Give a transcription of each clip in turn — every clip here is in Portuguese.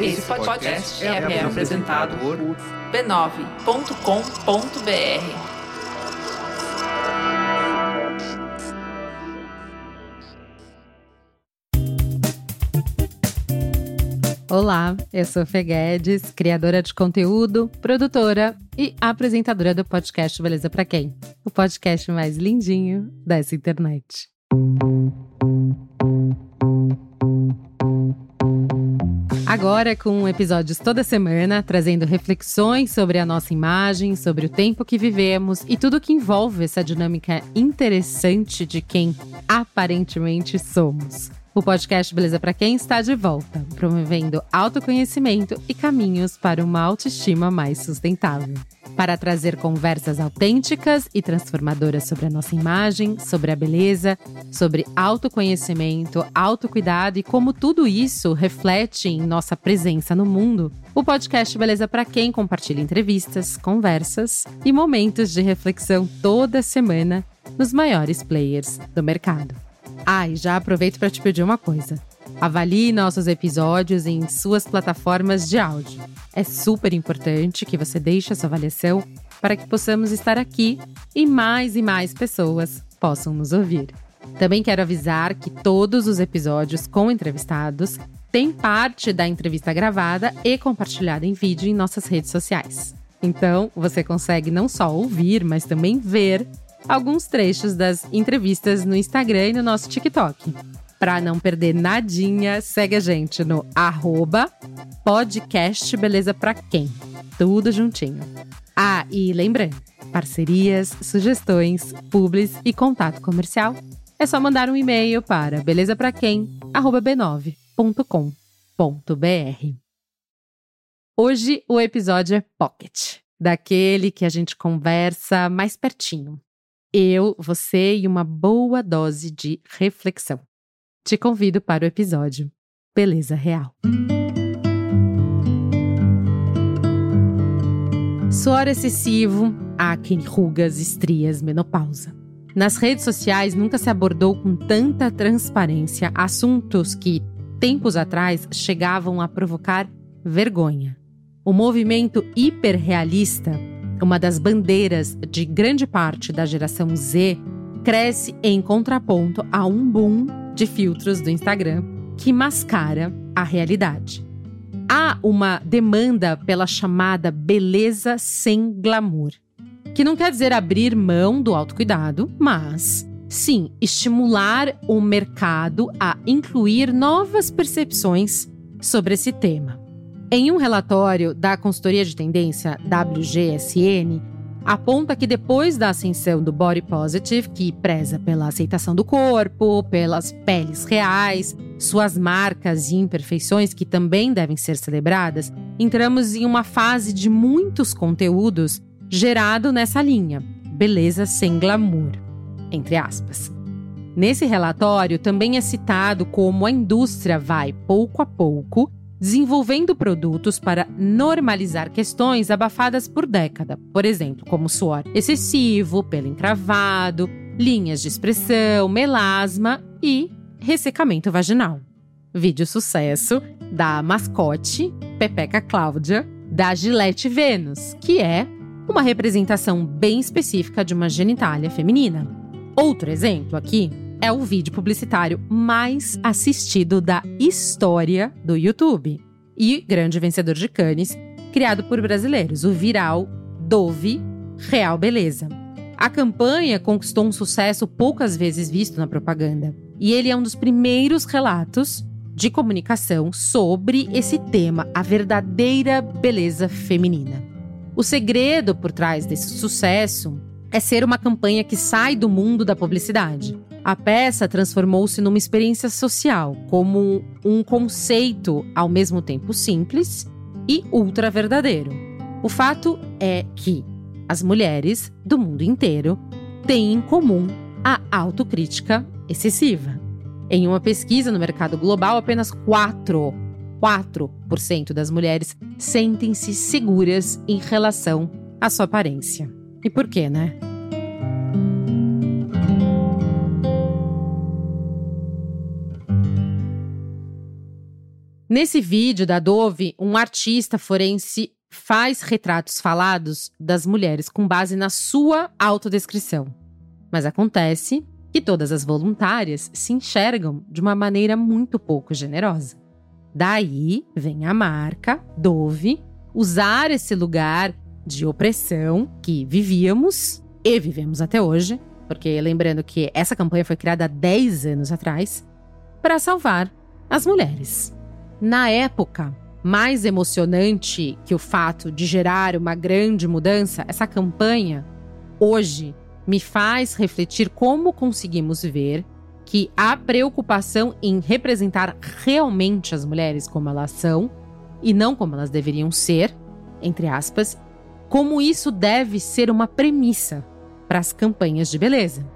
Esse podcast é, é apresentado por b9.com.br. Olá, eu sou Fê Guedes, criadora de conteúdo, produtora e apresentadora do podcast Beleza Pra Quem? O podcast mais lindinho dessa internet. Agora com episódios toda semana, trazendo reflexões sobre a nossa imagem, sobre o tempo que vivemos e tudo que envolve essa dinâmica interessante de quem aparentemente somos. O podcast Beleza para Quem está de volta, promovendo autoconhecimento e caminhos para uma autoestima mais sustentável. Para trazer conversas autênticas e transformadoras sobre a nossa imagem, sobre a beleza, sobre autoconhecimento, autocuidado e como tudo isso reflete em nossa presença no mundo, o podcast Beleza para Quem compartilha entrevistas, conversas e momentos de reflexão toda semana nos maiores players do mercado. Ah, e já aproveito para te pedir uma coisa. Avalie nossos episódios em suas plataformas de áudio. É super importante que você deixe a sua avaliação para que possamos estar aqui e mais e mais pessoas possam nos ouvir. Também quero avisar que todos os episódios com entrevistados têm parte da entrevista gravada e compartilhada em vídeo em nossas redes sociais. Então, você consegue não só ouvir, mas também ver alguns trechos das entrevistas no Instagram e no nosso TikTok. Para não perder nadinha, segue a gente no arroba podcast Beleza Pra Quem. Tudo juntinho. Ah, e lembrando, parcerias, sugestões, publis e contato comercial, é só mandar um e-mail para belezapraquem@b9.com.br. Hoje o episódio é Pocket, daquele que a gente conversa mais pertinho, eu, você e uma boa dose de reflexão. Te convido para o episódio Beleza Real. Suor excessivo, acne, rugas, estrias, menopausa. Nas redes sociais nunca se abordou com tanta transparência assuntos que, tempos atrás, chegavam a provocar vergonha. O movimento hiperrealista uma das bandeiras de grande parte da geração Z, cresce em contraponto a um boom de filtros do Instagram que mascara a realidade. Há uma demanda pela chamada beleza sem glamour, que não quer dizer abrir mão do autocuidado, mas sim estimular o mercado a incluir novas percepções sobre esse tema. Em um relatório da consultoria de tendência WGSN, aponta que depois da ascensão do body positive, que preza pela aceitação do corpo, pelas peles reais, suas marcas e imperfeições que também devem ser celebradas, entramos em uma fase de muitos conteúdos gerado nessa linha, beleza sem glamour, entre aspas. Nesse relatório também é citado como a indústria vai pouco a pouco desenvolvendo produtos para normalizar questões abafadas por década, por exemplo, como suor excessivo, pelo encravado, linhas de expressão, melasma e ressecamento vaginal. Vídeo sucesso da mascote Pepeca Cláudia da Gillette Venus, que é uma representação bem específica de uma genitália feminina. Outro exemplo aqui é o vídeo publicitário mais assistido da história do YouTube e grande vencedor de Cannes, criado por brasileiros, o viral Dove Real Beleza. A campanha conquistou um sucesso poucas vezes visto na propaganda, e ele é um dos primeiros relatos de comunicação sobre esse tema, a verdadeira beleza feminina. O segredo por trás desse sucesso é ser uma campanha que sai do mundo da publicidade a peça transformou-se numa experiência social, como um conceito ao mesmo tempo simples e ultra verdadeiro. O fato é que as mulheres do mundo inteiro têm em comum a autocrítica excessiva. Em uma pesquisa no mercado global, apenas 4, 4% das mulheres sentem-se seguras em relação à sua aparência. E por quê, né? Nesse vídeo da Dove, um artista forense faz retratos falados das mulheres com base na sua autodescrição. Mas acontece que todas as voluntárias se enxergam de uma maneira muito pouco generosa. Daí vem a marca Dove usar esse lugar de opressão que vivíamos e vivemos até hoje, porque lembrando que essa campanha foi criada há 10 anos atrás, para salvar as mulheres. Na época, mais emocionante que o fato de gerar uma grande mudança, essa campanha hoje me faz refletir como conseguimos ver que a preocupação em representar realmente as mulheres como elas são e não como elas deveriam ser, entre aspas, como isso deve ser uma premissa para as campanhas de beleza.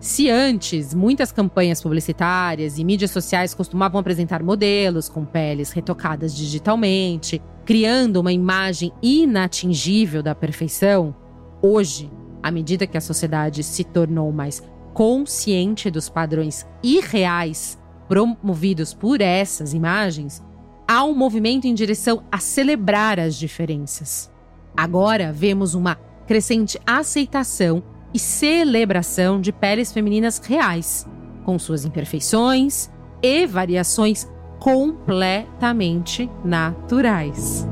Se antes muitas campanhas publicitárias e mídias sociais costumavam apresentar modelos com peles retocadas digitalmente, criando uma imagem inatingível da perfeição, hoje, à medida que a sociedade se tornou mais consciente dos padrões irreais promovidos por essas imagens, há um movimento em direção a celebrar as diferenças. Agora vemos uma crescente aceitação e celebração de peles femininas reais, com suas imperfeições e variações completamente naturais.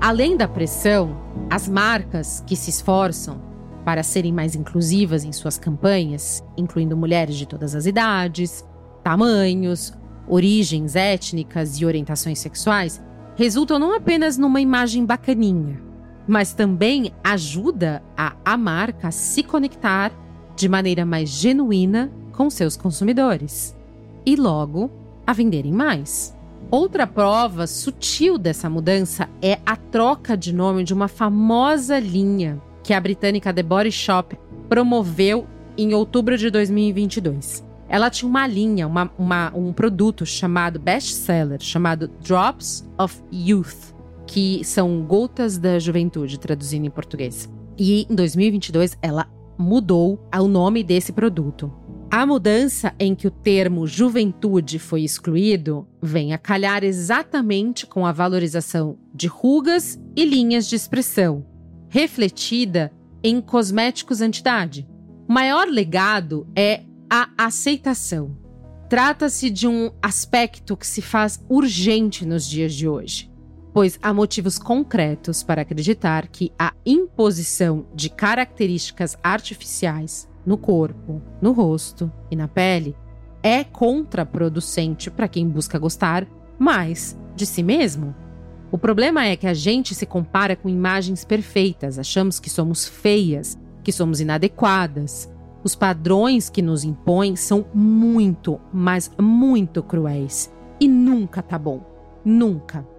Além da pressão, as marcas que se esforçam para serem mais inclusivas em suas campanhas, incluindo mulheres de todas as idades, tamanhos, origens étnicas e orientações sexuais, resultam não apenas numa imagem bacaninha, mas também ajuda a, a marca a se conectar de maneira mais genuína com seus consumidores e logo a venderem mais. Outra prova sutil dessa mudança é a troca de nome de uma famosa linha que a britânica The Body Shop promoveu em outubro de 2022. Ela tinha uma linha, uma, uma, um produto chamado best seller, chamado Drops of Youth que são Gotas da Juventude, traduzindo em português. E em 2022 ela mudou o nome desse produto. A mudança em que o termo juventude foi excluído vem a calhar exatamente com a valorização de rugas e linhas de expressão, refletida em cosméticos antidade. O maior legado é a aceitação. Trata-se de um aspecto que se faz urgente nos dias de hoje pois há motivos concretos para acreditar que a imposição de características artificiais no corpo, no rosto e na pele é contraproducente para quem busca gostar mais de si mesmo. O problema é que a gente se compara com imagens perfeitas, achamos que somos feias, que somos inadequadas. Os padrões que nos impõem são muito, mas muito cruéis. E nunca tá bom. Nunca.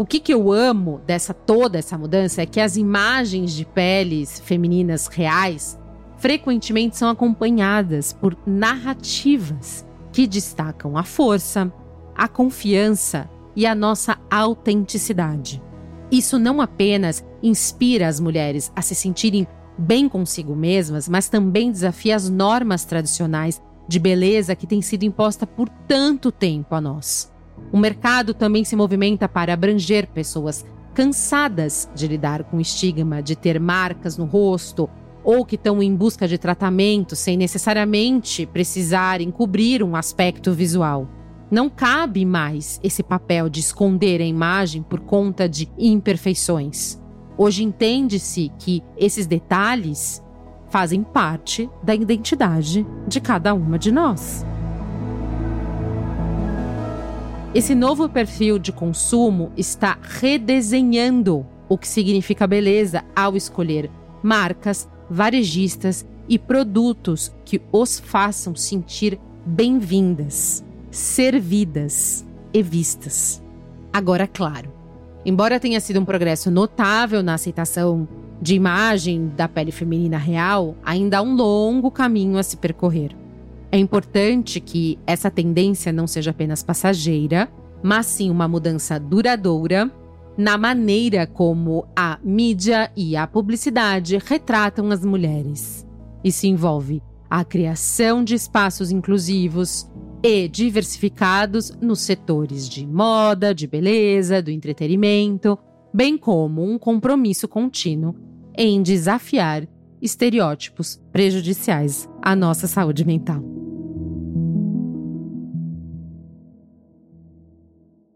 O que, que eu amo dessa toda essa mudança é que as imagens de peles femininas reais frequentemente são acompanhadas por narrativas que destacam a força, a confiança e a nossa autenticidade. Isso não apenas inspira as mulheres a se sentirem bem consigo mesmas, mas também desafia as normas tradicionais de beleza que têm sido imposta por tanto tempo a nós. O mercado também se movimenta para abranger pessoas cansadas de lidar com o estigma de ter marcas no rosto ou que estão em busca de tratamento sem necessariamente precisarem cobrir um aspecto visual. Não cabe mais esse papel de esconder a imagem por conta de imperfeições. Hoje entende-se que esses detalhes fazem parte da identidade de cada uma de nós. Esse novo perfil de consumo está redesenhando o que significa beleza ao escolher marcas, varejistas e produtos que os façam sentir bem-vindas, servidas e vistas. Agora, claro, embora tenha sido um progresso notável na aceitação de imagem da pele feminina real, ainda há um longo caminho a se percorrer. É importante que essa tendência não seja apenas passageira, mas sim uma mudança duradoura na maneira como a mídia e a publicidade retratam as mulheres. Isso envolve a criação de espaços inclusivos, e diversificados nos setores de moda, de beleza, do entretenimento, bem como um compromisso contínuo em desafiar estereótipos prejudiciais à nossa saúde mental.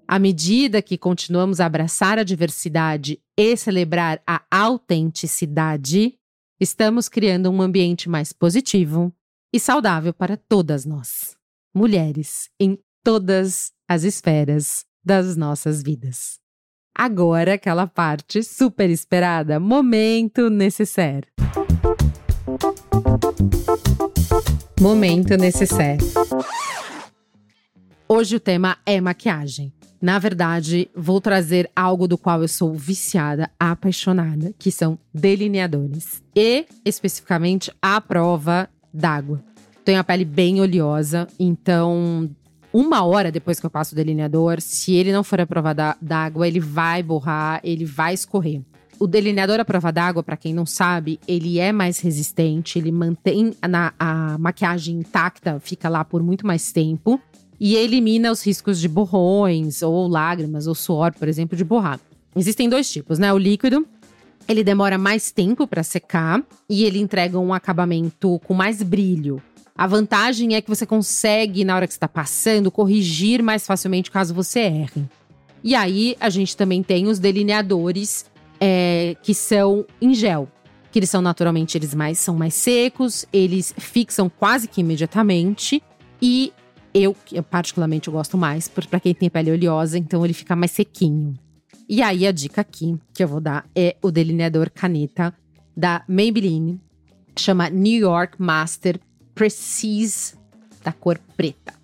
À medida que continuamos a abraçar a diversidade e celebrar a autenticidade, estamos criando um ambiente mais positivo e saudável para todas nós, mulheres, em todas as esferas das nossas vidas. Agora, aquela parte super esperada, momento necessário. Momento necessário. Hoje o tema é maquiagem. Na verdade, vou trazer algo do qual eu sou viciada, apaixonada, que são delineadores. E, especificamente, a prova d'água. Tenho a pele bem oleosa, então uma hora depois que eu passo o delineador, se ele não for a prova d'água, ele vai borrar, ele vai escorrer. O delineador à prova d'água, para quem não sabe, ele é mais resistente, ele mantém na, a maquiagem intacta, fica lá por muito mais tempo e elimina os riscos de borrões ou lágrimas ou suor, por exemplo, de borrar. Existem dois tipos, né? O líquido, ele demora mais tempo para secar e ele entrega um acabamento com mais brilho. A vantagem é que você consegue, na hora que está passando, corrigir mais facilmente caso você erre. E aí, a gente também tem os delineadores é, que são em gel. Que eles são naturalmente, eles mais são mais secos, eles fixam quase que imediatamente. E eu, eu particularmente, gosto mais, para quem tem pele oleosa, então ele fica mais sequinho. E aí, a dica aqui que eu vou dar é o delineador caneta da Maybelline. Chama New York Master Precise, da cor preta.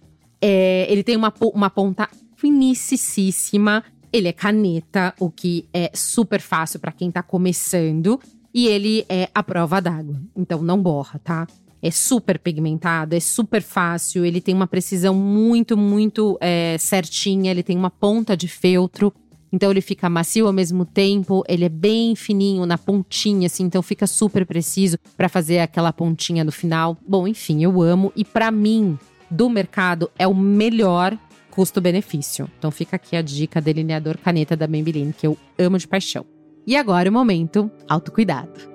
É, ele tem uma, uma ponta finíssima. Ele é caneta, o que é super fácil para quem tá começando. E ele é a prova d'água, então não borra, tá? É super pigmentado, é super fácil, ele tem uma precisão muito, muito é, certinha, ele tem uma ponta de feltro. Então ele fica macio ao mesmo tempo, ele é bem fininho na pontinha, assim, então fica super preciso para fazer aquela pontinha no final. Bom, enfim, eu amo e para mim, do mercado, é o melhor custo-benefício. Então fica aqui a dica delineador caneta da Maybelline, que eu amo de paixão. E agora o momento autocuidado.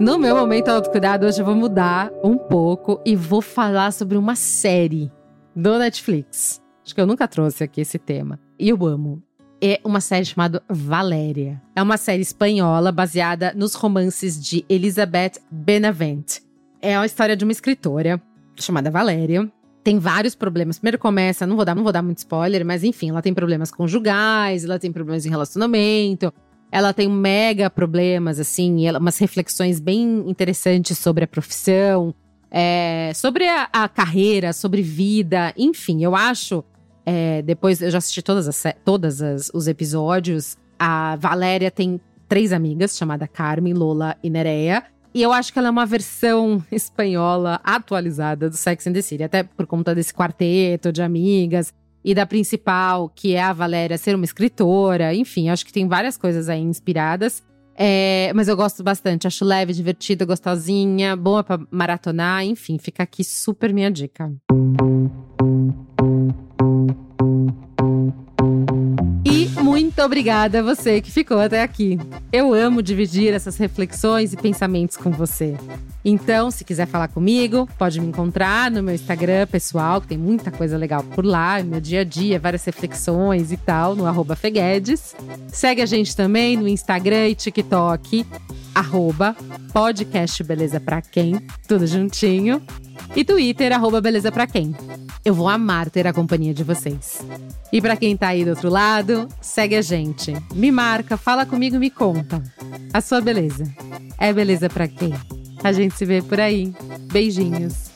No meu momento autocuidado, hoje eu vou mudar um pouco e vou falar sobre uma série do Netflix. Acho que eu nunca trouxe aqui esse tema. E eu amo. É uma série chamada Valéria. É uma série espanhola baseada nos romances de Elizabeth Benavent. É a história de uma escritora chamada Valéria. Tem vários problemas. Primeiro começa, não vou dar, não vou dar muito spoiler, mas enfim, ela tem problemas conjugais, ela tem problemas em relacionamento, ela tem mega problemas, assim, ela, umas reflexões bem interessantes sobre a profissão, é, sobre a, a, carreira, sobre vida, enfim, eu acho. É, depois eu já assisti todas, as, todas as, os episódios. A Valéria tem três amigas, chamada Carmen, Lola e Nerea. E eu acho que ela é uma versão espanhola atualizada do Sex and the City, até por conta desse quarteto de amigas e da principal, que é a Valéria, ser uma escritora. Enfim, acho que tem várias coisas aí inspiradas. É, mas eu gosto bastante, acho leve, divertida, gostosinha, boa para maratonar. Enfim, fica aqui super minha dica. Muito obrigada a você que ficou até aqui. Eu amo dividir essas reflexões e pensamentos com você. Então, se quiser falar comigo, pode me encontrar no meu Instagram pessoal, que tem muita coisa legal por lá, meu dia a dia, várias reflexões e tal, no arroba Feguedes. Segue a gente também no Instagram e TikTok, arroba podcast Beleza Pra Quem, tudo juntinho. E Twitter, arroba Beleza Pra Quem. Eu vou amar ter a companhia de vocês. E para quem tá aí do outro lado, segue a gente. Me marca, fala comigo, me conta. A sua beleza. É beleza para quem? A gente se vê por aí. Beijinhos.